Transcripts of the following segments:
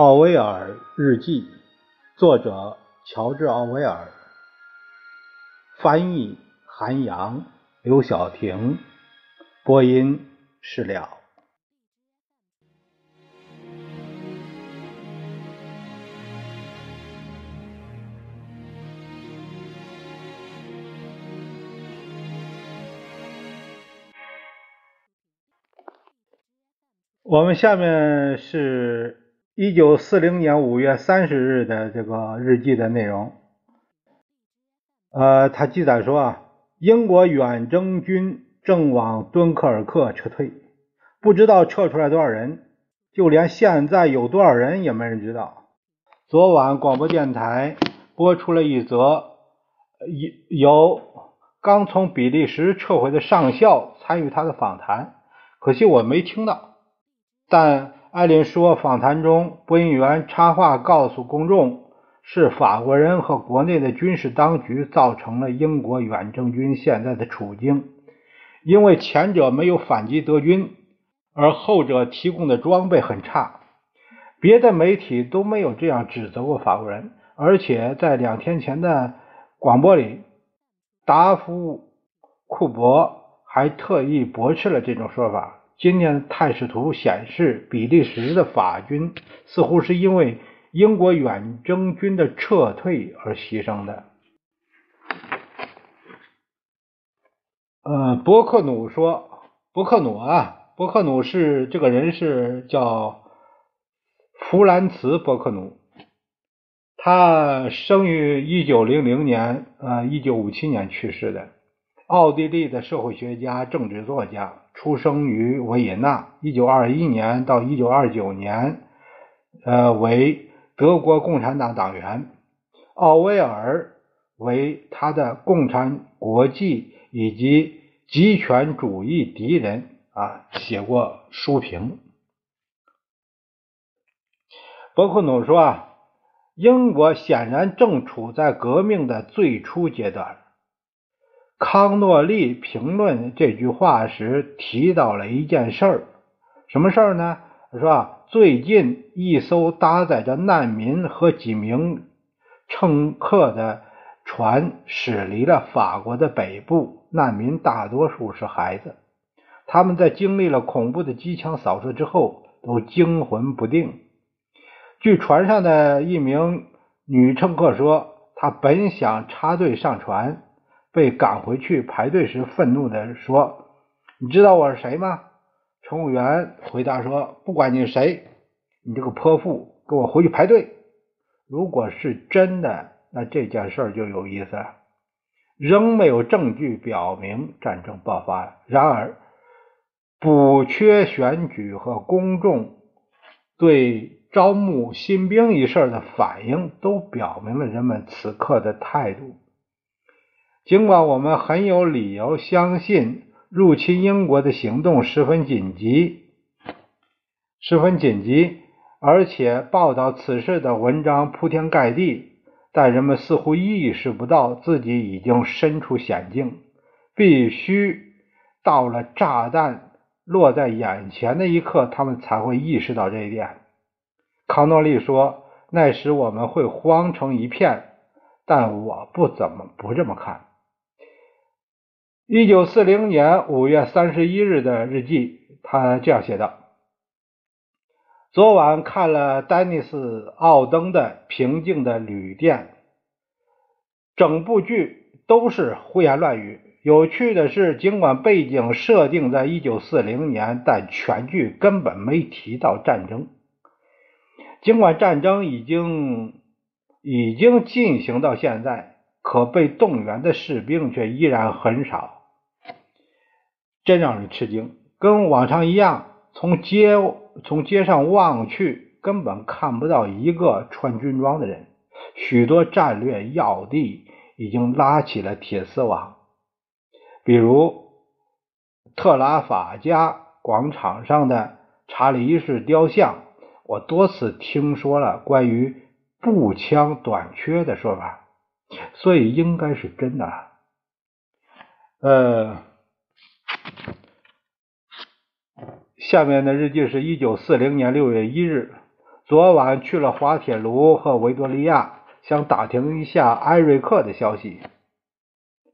奥威尔日记，作者乔治·奥威尔，翻译韩阳、刘晓婷，播音释了。我们下面是。一九四零年五月三十日的这个日记的内容，呃，他记载说啊，英国远征军正往敦刻尔克撤退，不知道撤出来多少人，就连现在有多少人也没人知道。昨晚广播电台播出了一则一由刚从比利时撤回的上校参与他的访谈，可惜我没听到，但。艾琳说，访谈中播音员插话告诉公众，是法国人和国内的军事当局造成了英国远征军现在的处境，因为前者没有反击德军，而后者提供的装备很差。别的媒体都没有这样指责过法国人，而且在两天前的广播里，达夫库珀还特意驳斥了这种说法。今天的态势图显示，比利时的法军似乎是因为英国远征军的撤退而牺牲的。呃，伯克努说，伯克努啊，伯克努是这个人是叫弗兰茨·伯克努，他生于一九零零年，呃，一九五七年去世的，奥地利的社会学家、政治作家。出生于维也纳，一九二一年到一九二九年，呃，为德国共产党党员。奥威尔为他的共产国际以及极权主义敌人啊写过书评。伯克努说啊，英国显然正处在革命的最初阶段。康诺利评论这句话时提到了一件事儿，什么事儿呢？说啊，最近一艘搭载着难民和几名乘客的船驶离了法国的北部，难民大多数是孩子，他们在经历了恐怖的机枪扫射之后都惊魂不定。据船上的一名女乘客说，她本想插队上船。被赶回去排队时，愤怒地说：“你知道我是谁吗？”乘务员回答说：“不管你是谁，你这个泼妇，给我回去排队。”如果是真的，那这件事就有意思。仍没有证据表明战争爆发。然而，补缺选举和公众对招募新兵一事的反应，都表明了人们此刻的态度。尽管我们很有理由相信入侵英国的行动十分紧急，十分紧急，而且报道此事的文章铺天盖地，但人们似乎意识不到自己已经身处险境，必须到了炸弹落在眼前的一刻，他们才会意识到这一点。康诺利说：“那时我们会慌成一片，但我不怎么不这么看。”一九四零年五月三十一日的日记，他这样写道：“昨晚看了丹尼斯·奥登的《平静的旅店》，整部剧都是胡言乱语。有趣的是，尽管背景设定在一九四零年，但全剧根本没提到战争。尽管战争已经已经进行到现在，可被动员的士兵却依然很少。”真让人吃惊，跟往常一样，从街从街上望去，根本看不到一个穿军装的人。许多战略要地已经拉起了铁丝网，比如特拉法加广场上的查理一世雕像。我多次听说了关于步枪短缺的说法，所以应该是真的。呃。下面的日记是一九四零年六月一日。昨晚去了滑铁卢和维多利亚，想打听一下艾瑞克的消息。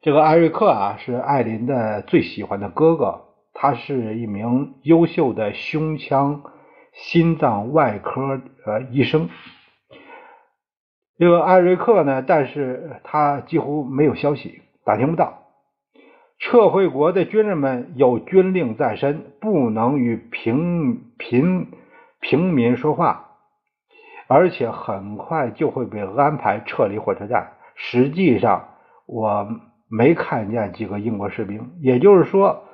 这个艾瑞克啊，是艾琳的最喜欢的哥哥，他是一名优秀的胸腔心脏外科呃医生。这个艾瑞克呢，但是他几乎没有消息，打听不到。撤回国的军人们有军令在身，不能与平平平民说话，而且很快就会被安排撤离火车站。实际上，我没看见几个英国士兵，也就是说，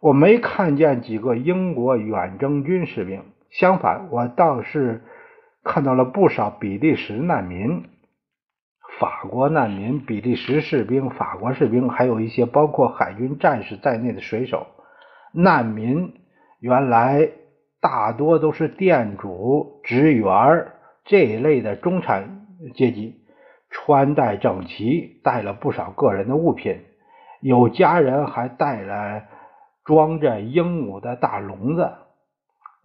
我没看见几个英国远征军士兵。相反，我倒是看到了不少比利时难民。法国难民、比利时士兵、法国士兵，还有一些包括海军战士在内的水手。难民原来大多都是店主、职员这一类的中产阶级，穿戴整齐，带了不少个人的物品，有家人还带了装着鹦鹉的大笼子。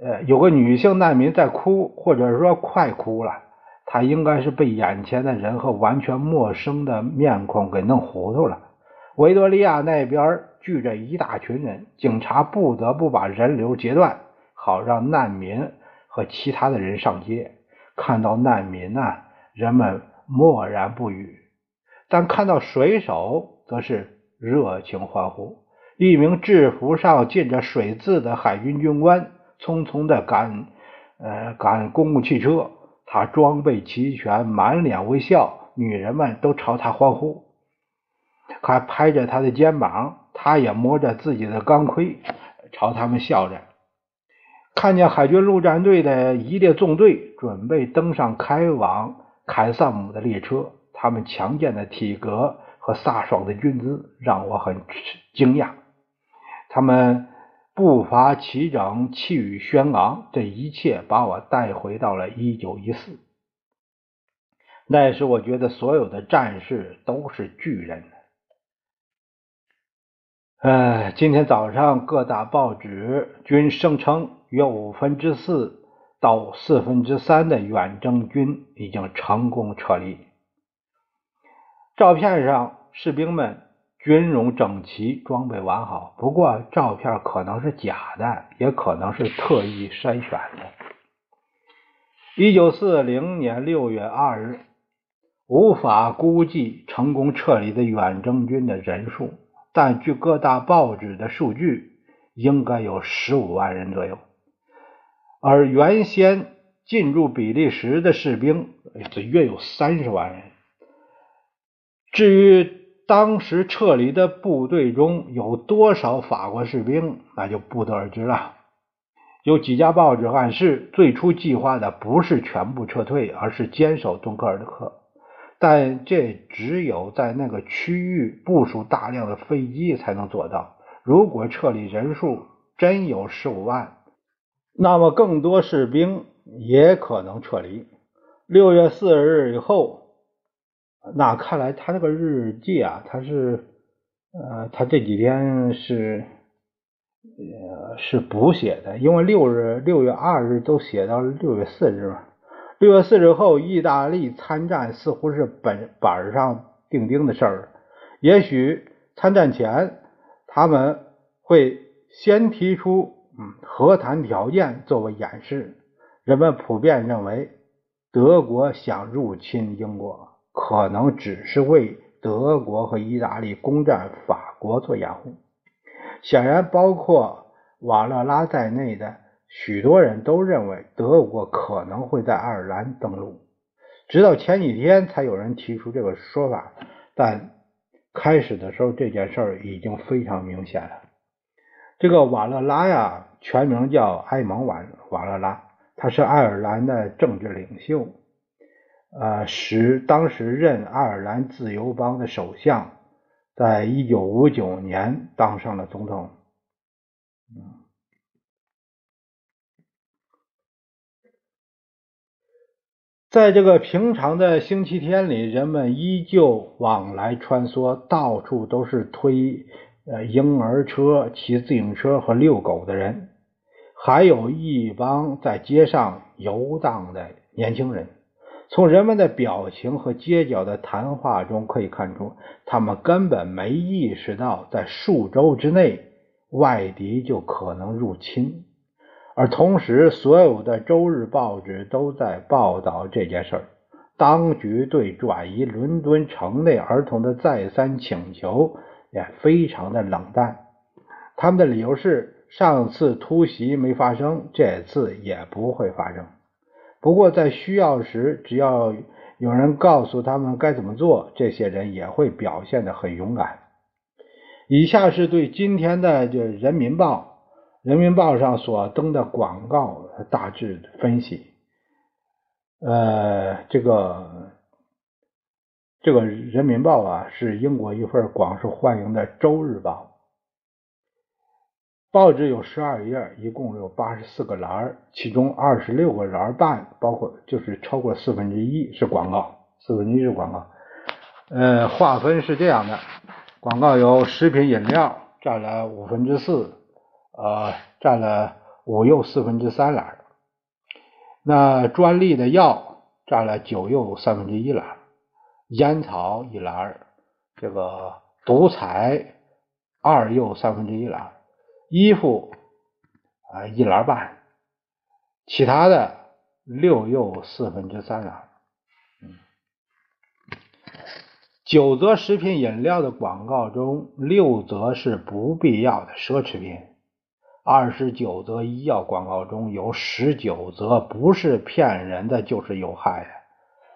呃，有个女性难民在哭，或者说快哭了。他应该是被眼前的人和完全陌生的面孔给弄糊涂了。维多利亚那边聚着一大群人，警察不得不把人流截断，好让难民和其他的人上街。看到难民呢，人们默然不语；但看到水手，则是热情欢呼。一名制服上印着水字的海军军官匆匆的赶，呃，赶公共汽车。他装备齐全，满脸微笑，女人们都朝他欢呼，还拍着他的肩膀。他也摸着自己的钢盔，朝他们笑着。看见海军陆战队的一列纵队准备登上开往凯撒姆的列车，他们强健的体格和飒爽的军姿让我很惊讶。他们。步伐齐整，气宇轩昂，这一切把我带回到了一九一四。那时，我觉得所有的战士都是巨人。呃，今天早上各大报纸均声称，约五分之四到四分之三的远征军已经成功撤离。照片上，士兵们。军容整齐，装备完好。不过，照片可能是假的，也可能是特意筛选的。一九四零年六月二日，无法估计成功撤离的远征军的人数，但据各大报纸的数据，应该有十五万人左右。而原先进入比利时的士兵，则约有三十万人。至于，当时撤离的部队中有多少法国士兵，那就不得而知了。有几家报纸暗示，最初计划的不是全部撤退，而是坚守敦刻尔克。但这只有在那个区域部署大量的飞机才能做到。如果撤离人数真有十五万，那么更多士兵也可能撤离。六月四日以后。那看来他这个日记啊，他是呃，他这几天是呃是补写的，因为六日六月二日都写到六月四日嘛。六月四日后，意大利参战似乎是本板上钉钉的事儿。也许参战前他们会先提出嗯和谈条件作为演示。人们普遍认为德国想入侵英国。可能只是为德国和意大利攻占法国做掩护。显然，包括瓦勒拉在内的许多人都认为德国可能会在爱尔兰登陆。直到前几天，才有人提出这个说法。但开始的时候，这件事儿已经非常明显了。这个瓦勒拉呀，全名叫埃蒙瓦瓦勒拉，他是爱尔兰的政治领袖。呃，使当时任爱尔兰自由邦的首相，在一九五九年当上了总统。在这个平常的星期天里，人们依旧往来穿梭，到处都是推呃婴儿车、骑自行车和遛狗的人，还有一帮在街上游荡的年轻人。从人们的表情和街角的谈话中可以看出，他们根本没意识到在数周之内外敌就可能入侵。而同时，所有的周日报纸都在报道这件事儿。当局对转移伦敦城内儿童的再三请求也非常的冷淡。他们的理由是：上次突袭没发生，这次也不会发生。不过，在需要时，只要有人告诉他们该怎么做，这些人也会表现得很勇敢。以下是对今天的这《人民报》《人民报》上所登的广告大致分析。呃，这个这个《人民报》啊，是英国一份广受欢迎的周日报。报纸有十二页，一共有八十四个栏其中二十六个栏半，包括就是超过四分之一是广告，四分之一是广告。呃，划分是这样的：广告有食品饮料占了五分之四，呃，占了五又四分之三栏。那专利的药占了九又三分之一栏，烟草一栏，这个独裁二又三分之一栏。衣服啊一栏半，其他的六又四分之三栏。嗯，九则食品饮料的广告中，六则是不必要的奢侈品；二十九则医药广告中有十九则不是骗人的，就是有害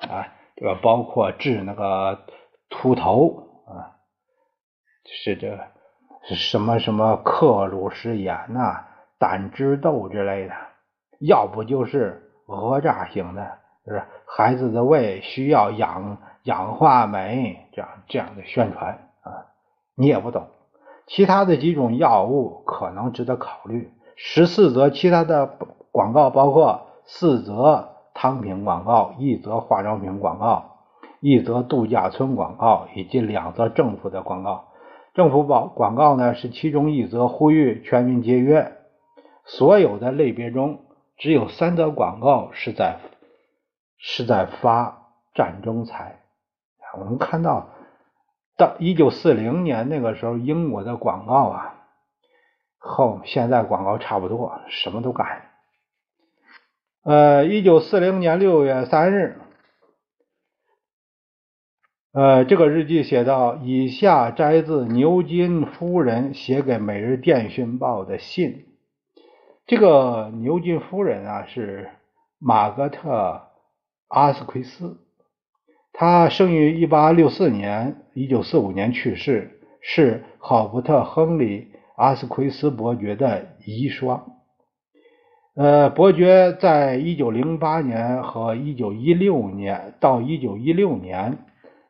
的啊。这个包括治那个秃头啊，是这。什么什么克鲁氏炎呐、胆汁豆之类的，要不就是讹诈型的，就是孩子的胃需要氧氧化酶这样这样的宣传啊，你也不懂。其他的几种药物可能值得考虑。十四则其他的广告包括四则汤品广告、一则化妆品广告、一则度假村广告以及两则政府的广告。政府报广告呢是其中一则呼吁全民节约。所有的类别中，只有三则广告是在是在发战争财。我们看到，到一九四零年那个时候，英国的广告啊，和现在广告差不多，什么都干。呃，一九四零年六月三日。呃，这个日记写到：以下摘自牛津夫人写给《每日电讯报》的信。这个牛津夫人啊，是玛格特·阿斯奎斯，她生于1864年，1945年去世，是考伯特·亨利·阿斯奎斯伯爵的遗孀。呃，伯爵在1908年和1916年到1916年。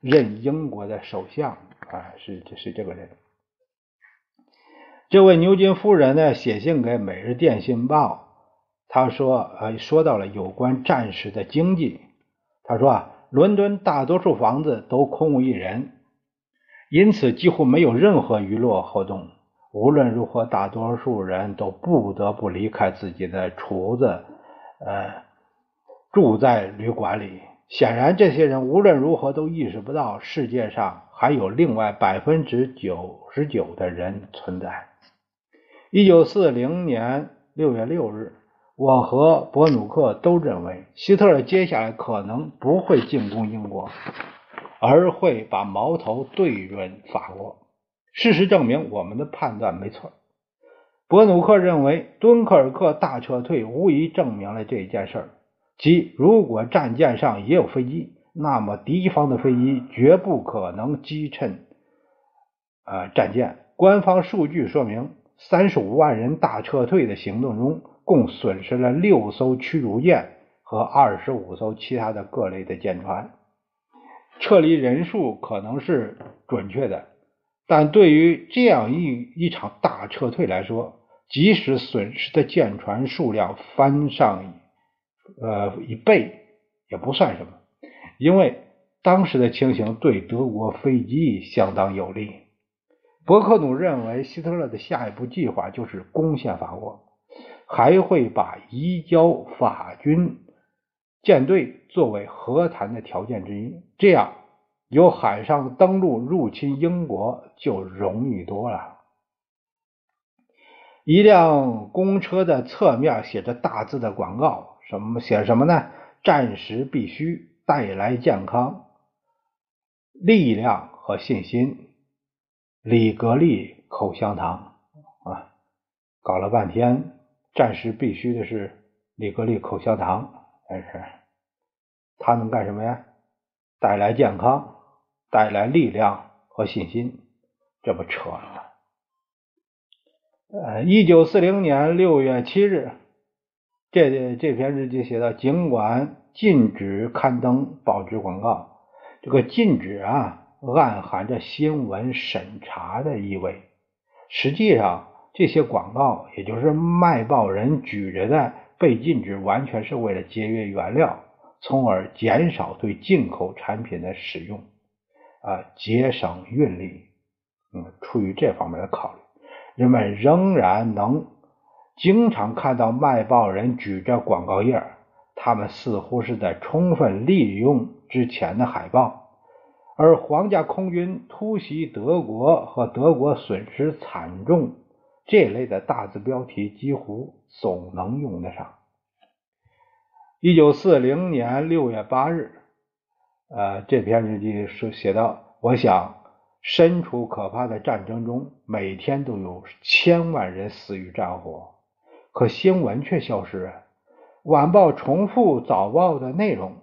任英国的首相啊，是是这个人。这位牛津夫人呢，写信给《每日电讯报》，他说，呃，说到了有关战时的经济。他说啊，伦敦大多数房子都空无一人，因此几乎没有任何娱乐活动。无论如何，大多数人都不得不离开自己的厨子，呃，住在旅馆里。显然，这些人无论如何都意识不到世界上还有另外百分之九十九的人存在。一九四零年六月六日，我和伯努克都认为希特勒接下来可能不会进攻英国，而会把矛头对准法国。事实证明，我们的判断没错。伯努克认为，敦刻尔克大撤退无疑证明了这件事儿。即，如果战舰上也有飞机，那么敌方的飞机绝不可能击沉呃战舰。官方数据说明，三十五万人大撤退的行动中，共损失了六艘驱逐舰和二十五艘其他的各类的舰船。撤离人数可能是准确的，但对于这样一一场大撤退来说，即使损失的舰船数量翻上。呃，一倍也不算什么，因为当时的情形对德国飞机相当有利。伯克努认为，希特勒的下一步计划就是攻陷法国，还会把移交法军舰队作为和谈的条件之一，这样由海上登陆入侵英国就容易多了。一辆公车的侧面写着大字的广告，什么写什么呢？战时必须带来健康、力量和信心。李格利口香糖啊，搞了半天，战时必须的是李格利口香糖，但是它能干什么呀？带来健康，带来力量和信心，这不扯了？呃，一九四零年六月七日，这这篇日记写道：尽管禁止刊登报纸广告，这个禁止啊，暗含着新闻审查的意味。实际上，这些广告，也就是卖报人举着的，被禁止完全是为了节约原料，从而减少对进口产品的使用，啊，节省运力。嗯，出于这方面的考虑。人们仍然能经常看到卖报人举着广告页，他们似乎是在充分利用之前的海报。而皇家空军突袭德国和德国损失惨重这类的大字标题几乎总能用得上。一九四零年六月八日，呃，这篇日记是写到，我想。身处可怕的战争中，每天都有千万人死于战火，可新闻却消失。晚报重复早报的内容，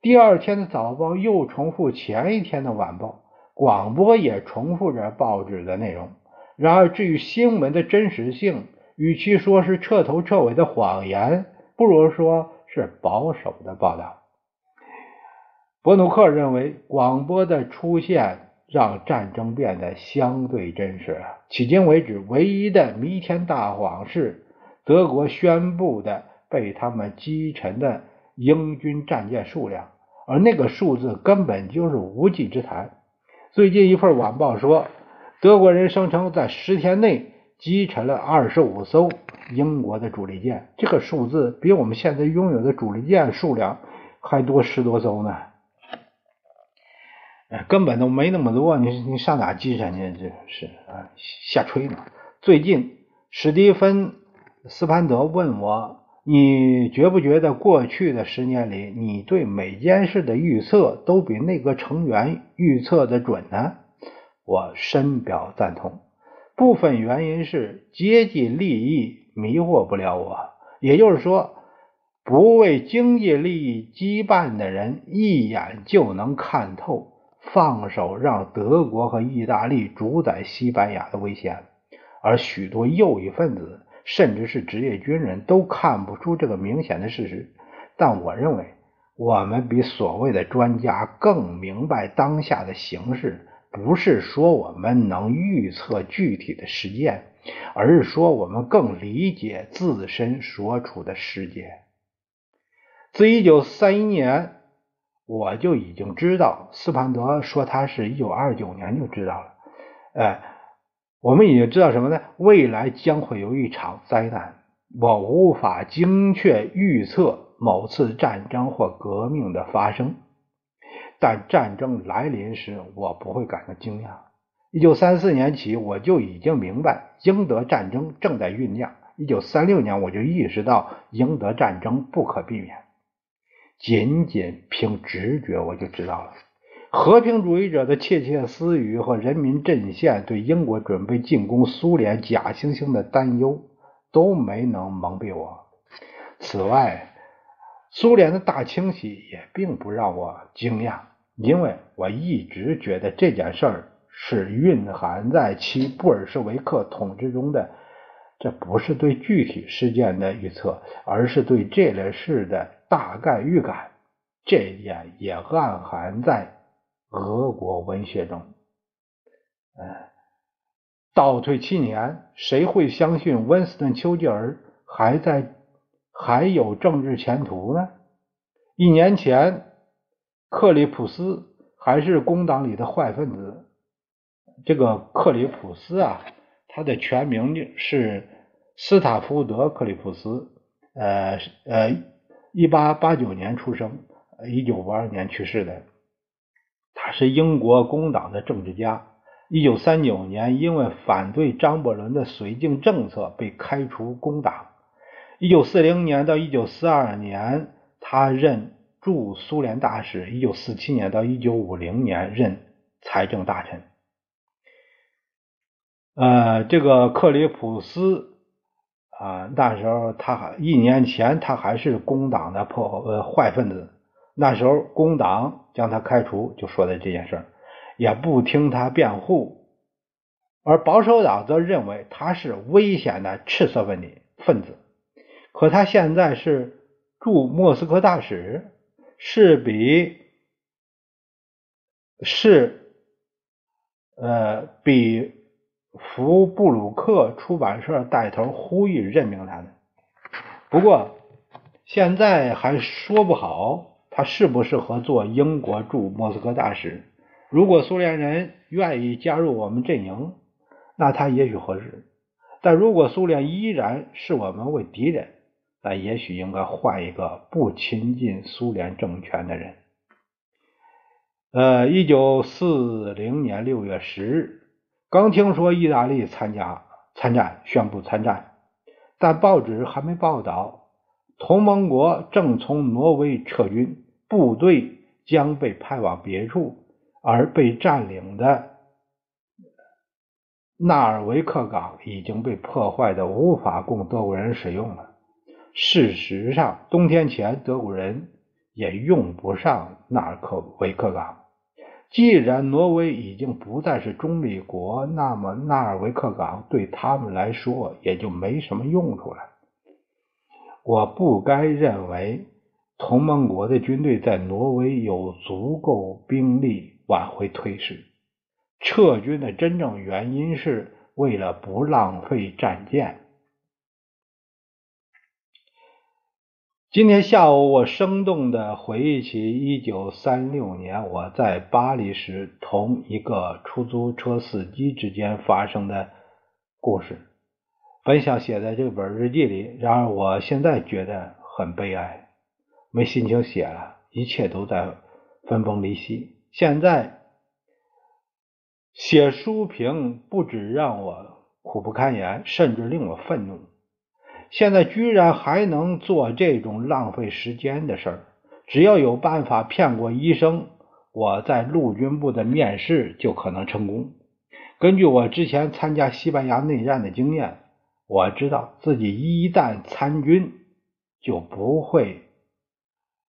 第二天的早报又重复前一天的晚报，广播也重复着报纸的内容。然而，至于新闻的真实性，与其说是彻头彻尾的谎言，不如说是保守的报道。伯努克认为，广播的出现。让战争变得相对真实。迄今为止，唯一的弥天大谎是德国宣布的被他们击沉的英军战舰数量，而那个数字根本就是无稽之谈。最近一份晚报说，德国人声称在十天内击沉了二十五艘英国的主力舰，这个数字比我们现在拥有的主力舰数量还多十多艘呢。根本都没那么多，你你上哪积沉去？这是啊，瞎吹呢。最近，史蒂芬·斯潘德问我：“你觉不觉得过去的十年里，你对每件事的预测都比那个成员预测的准呢？”我深表赞同。部分原因是阶级利益迷惑不了我，也就是说，不为经济利益羁绊的人，一眼就能看透。放手让德国和意大利主宰西班牙的危险，而许多右翼分子，甚至是职业军人都看不出这个明显的事实。但我认为，我们比所谓的专家更明白当下的形势，不是说我们能预测具体的事件，而是说我们更理解自身所处的世界。自一九三一年。我就已经知道，斯潘德说他是一九二九年就知道了。哎，我们已经知道什么呢？未来将会有一场灾难。我无法精确预测某次战争或革命的发生，但战争来临时，我不会感到惊讶。一九三四年起，我就已经明白英德战争正在酝酿。一九三六年，我就意识到英德战争不可避免。仅仅凭直觉，我就知道了，和平主义者的窃窃私语和人民阵线对英国准备进攻苏联假惺惺的担忧都没能蒙蔽我。此外，苏联的大清洗也并不让我惊讶，因为我一直觉得这件事儿是蕴含在其布尔什维克统治中的。这不是对具体事件的预测，而是对这类事的。大概预感，这一点也暗含在俄国文学中。嗯，倒退七年，谁会相信温斯顿·丘吉尔还在还有政治前途呢？一年前，克里普斯还是工党里的坏分子。这个克里普斯啊，他的全名是斯塔夫德·克里普斯。呃呃。一八八九年出生，一九五二年去世的。他是英国工党的政治家。一九三九年，因为反对张伯伦的绥靖政策，被开除工党。一九四零年到一九四二年，他任驻苏联大使。一九四七年到一九五零年，任财政大臣。呃，这个克里普斯啊，那时候他还一年前他还是工党的破呃坏分子，那时候工党将他开除，就说的这件事儿，也不听他辩护，而保守党则认为他是危险的赤色分子分子。可他现在是驻莫斯科大使，是比是呃比福布鲁克出版社带头呼吁任命他的。不过现在还说不好他适不适合做英国驻莫斯科大使。如果苏联人愿意加入我们阵营，那他也许合适；但如果苏联依然视我们为敌人，那也许应该换一个不亲近苏联政权的人。呃，一九四零年六月十日，刚听说意大利参加参战，宣布参战，但报纸还没报道，同盟国正从挪威撤军，部队将被派往别处，而被占领的纳尔维克港已经被破坏的无法供德国人使用了。事实上，冬天前德国人也用不上纳尔克维克港。既然挪威已经不再是中立国，那么纳尔维克港对他们来说也就没什么用处了。我不该认为同盟国的军队在挪威有足够兵力挽回颓势。撤军的真正原因是为了不浪费战舰。今天下午，我生动地回忆起一九三六年我在巴黎时同一个出租车司机之间发生的故事。本想写在这本日记里，然而我现在觉得很悲哀，没心情写了，一切都在分崩离析。现在写书评不止让我苦不堪言，甚至令我愤怒。现在居然还能做这种浪费时间的事儿！只要有办法骗过医生，我在陆军部的面试就可能成功。根据我之前参加西班牙内战的经验，我知道自己一旦参军，就不会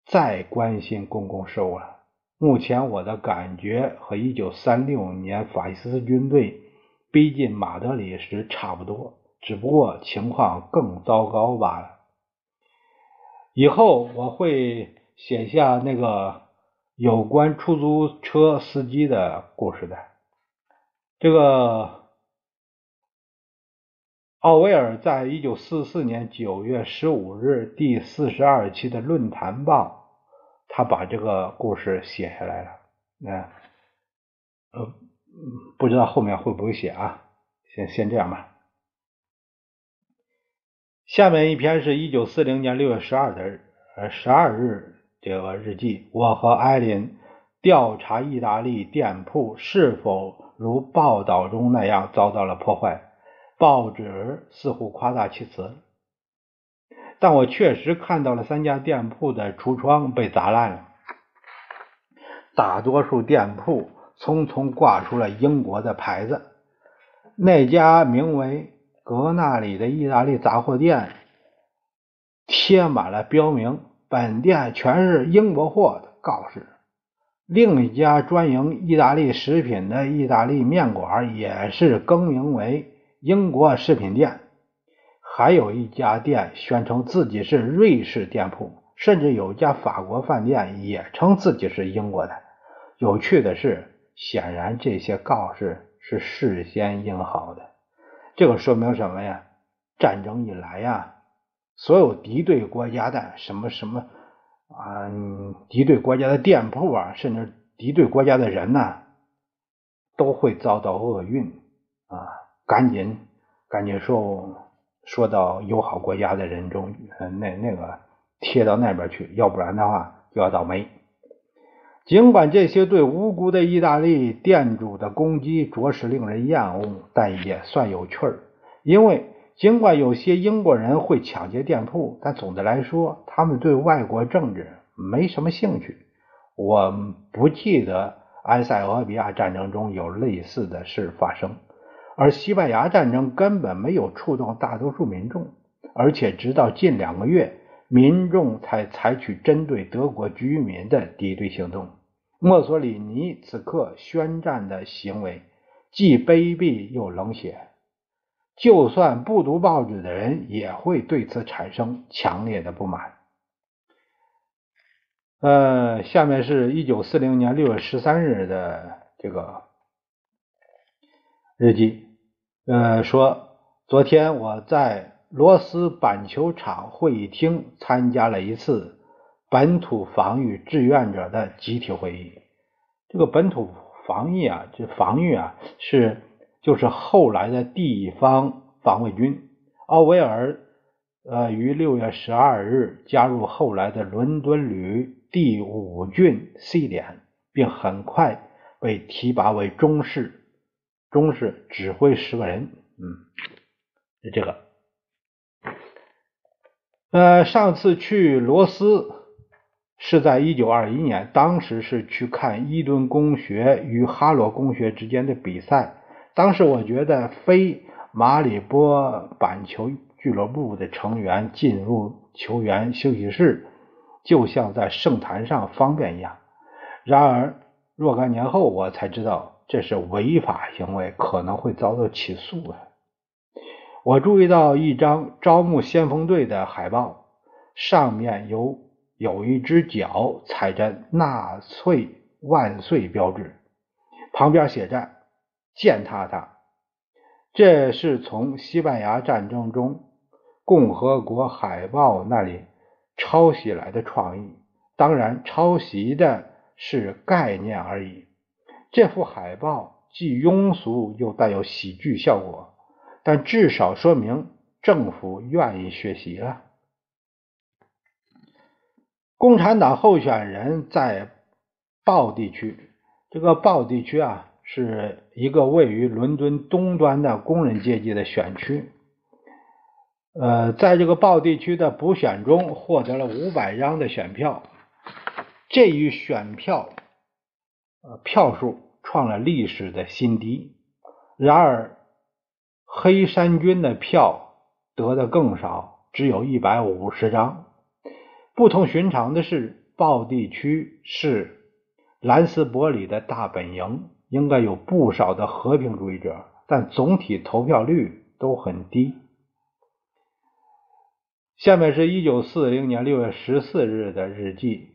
再关心公共事务了。目前我的感觉和1936年法西斯军队逼近马德里时差不多。只不过情况更糟糕罢了。以后我会写下那个有关出租车司机的故事的。这个奥威尔在一九四四年九月十五日第四十二期的《论坛报》，他把这个故事写下来了。那呃，不知道后面会不会写啊？先先这样吧。下面一篇是一九四零年六月十二的呃十二日这个日记。我和艾琳调查意大利店铺是否如报道中那样遭到了破坏。报纸似乎夸大其词，但我确实看到了三家店铺的橱窗被砸烂了。大多数店铺匆匆挂出了英国的牌子。那家名为。格纳里的意大利杂货店贴满了标明“本店全是英国货”的告示。另一家专营意大利食品的意大利面馆也是更名为“英国食品店”。还有一家店宣称自己是瑞士店铺，甚至有家法国饭店也称自己是英国的。有趣的是，显然这些告示是事先印好的。这个说明什么呀？战争以来呀，所有敌对国家的什么什么啊，敌对国家的店铺啊，甚至敌对国家的人呢，都会遭到厄运啊！赶紧赶紧说说到友好国家的人中，那那个贴到那边去，要不然的话就要倒霉。尽管这些对无辜的意大利店主的攻击着实令人厌恶，但也算有趣儿。因为尽管有些英国人会抢劫店铺，但总的来说，他们对外国政治没什么兴趣。我不记得埃塞俄比亚战争中有类似的事发生，而西班牙战争根本没有触动大多数民众，而且直到近两个月。民众才采取针对德国居民的敌对行动。墨索里尼此刻宣战的行为既卑鄙又冷血，就算不读报纸的人也会对此产生强烈的不满。呃，下面是一九四零年六月十三日的这个日记，呃，说昨天我在。罗斯板球场会议厅参加了一次本土防御志愿者的集体会议。这个本土防御啊，这防御啊，是就是后来的地方防卫军。奥威尔呃于六月十二日加入后来的伦敦旅第五郡 C 连，并很快被提拔为中士，中士指挥十个人。嗯，是这个。呃，上次去罗斯是在一九二一年，当时是去看伊顿公学与哈罗公学之间的比赛。当时我觉得非马里波板球俱乐部的成员进入球员休息室，就像在圣坛上方便一样。然而若干年后，我才知道这是违法行为，可能会遭到起诉啊。我注意到一张招募先锋队的海报，上面有有一只脚踩着“纳粹万岁”标志，旁边写着“践踏他”。这是从西班牙战争中共和国海报那里抄袭来的创意，当然，抄袭的是概念而已。这幅海报既庸俗又带有喜剧效果。但至少说明政府愿意学习了。共产党候选人在鲍地区，这个鲍地区啊，是一个位于伦敦东端的工人阶级的选区。呃，在这个鲍地区的补选中，获得了五百张的选票，这一选票呃票数创了历史的新低。然而。黑山军的票得的更少，只有一百五十张。不同寻常的是，鲍地区是兰斯伯里的大本营，应该有不少的和平主义者，但总体投票率都很低。下面是一九四零年六月十四日的日记：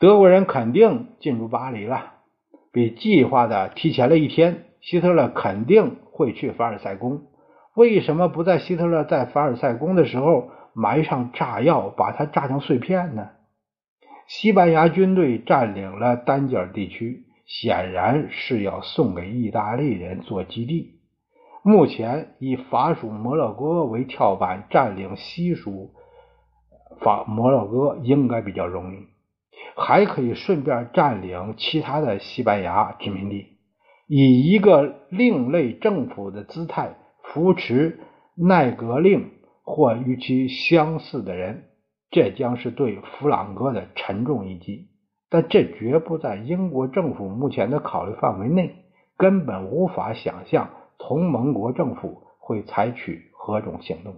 德国人肯定进入巴黎了，比计划的提前了一天。希特勒肯定。会去凡尔赛宫，为什么不在希特勒在凡尔赛宫的时候埋上炸药，把它炸成碎片呢？西班牙军队占领了丹吉尔地区，显然是要送给意大利人做基地。目前以法属摩洛哥为跳板，占领西属法摩洛哥应该比较容易，还可以顺便占领其他的西班牙殖民地。以一个另类政府的姿态扶持奈格令或与其相似的人，这将是对弗朗哥的沉重一击。但这绝不在英国政府目前的考虑范围内，根本无法想象同盟国政府会采取何种行动。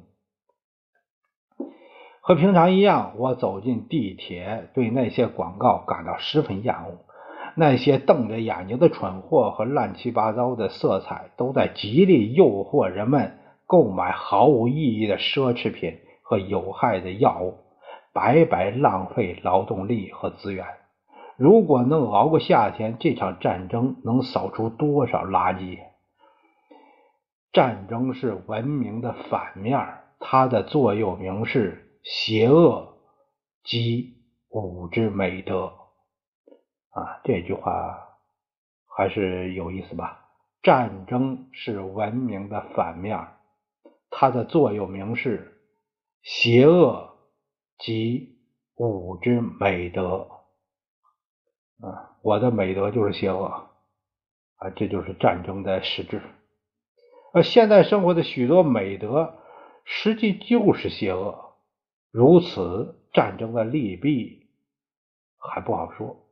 和平常一样，我走进地铁，对那些广告感到十分厌恶。那些瞪着眼睛的蠢货和乱七八糟的色彩，都在极力诱惑人们购买毫无意义的奢侈品和有害的药物，白白浪费劳动力和资源。如果能熬过夏天，这场战争能扫出多少垃圾？战争是文明的反面，它的座右铭是“邪恶即武之美德”。啊，这句话还是有意思吧？战争是文明的反面，它的座右铭是“邪恶即吾之美德。啊，我的美德就是邪恶啊，这就是战争的实质。而现代生活的许多美德，实际就是邪恶。如此，战争的利弊还不好说。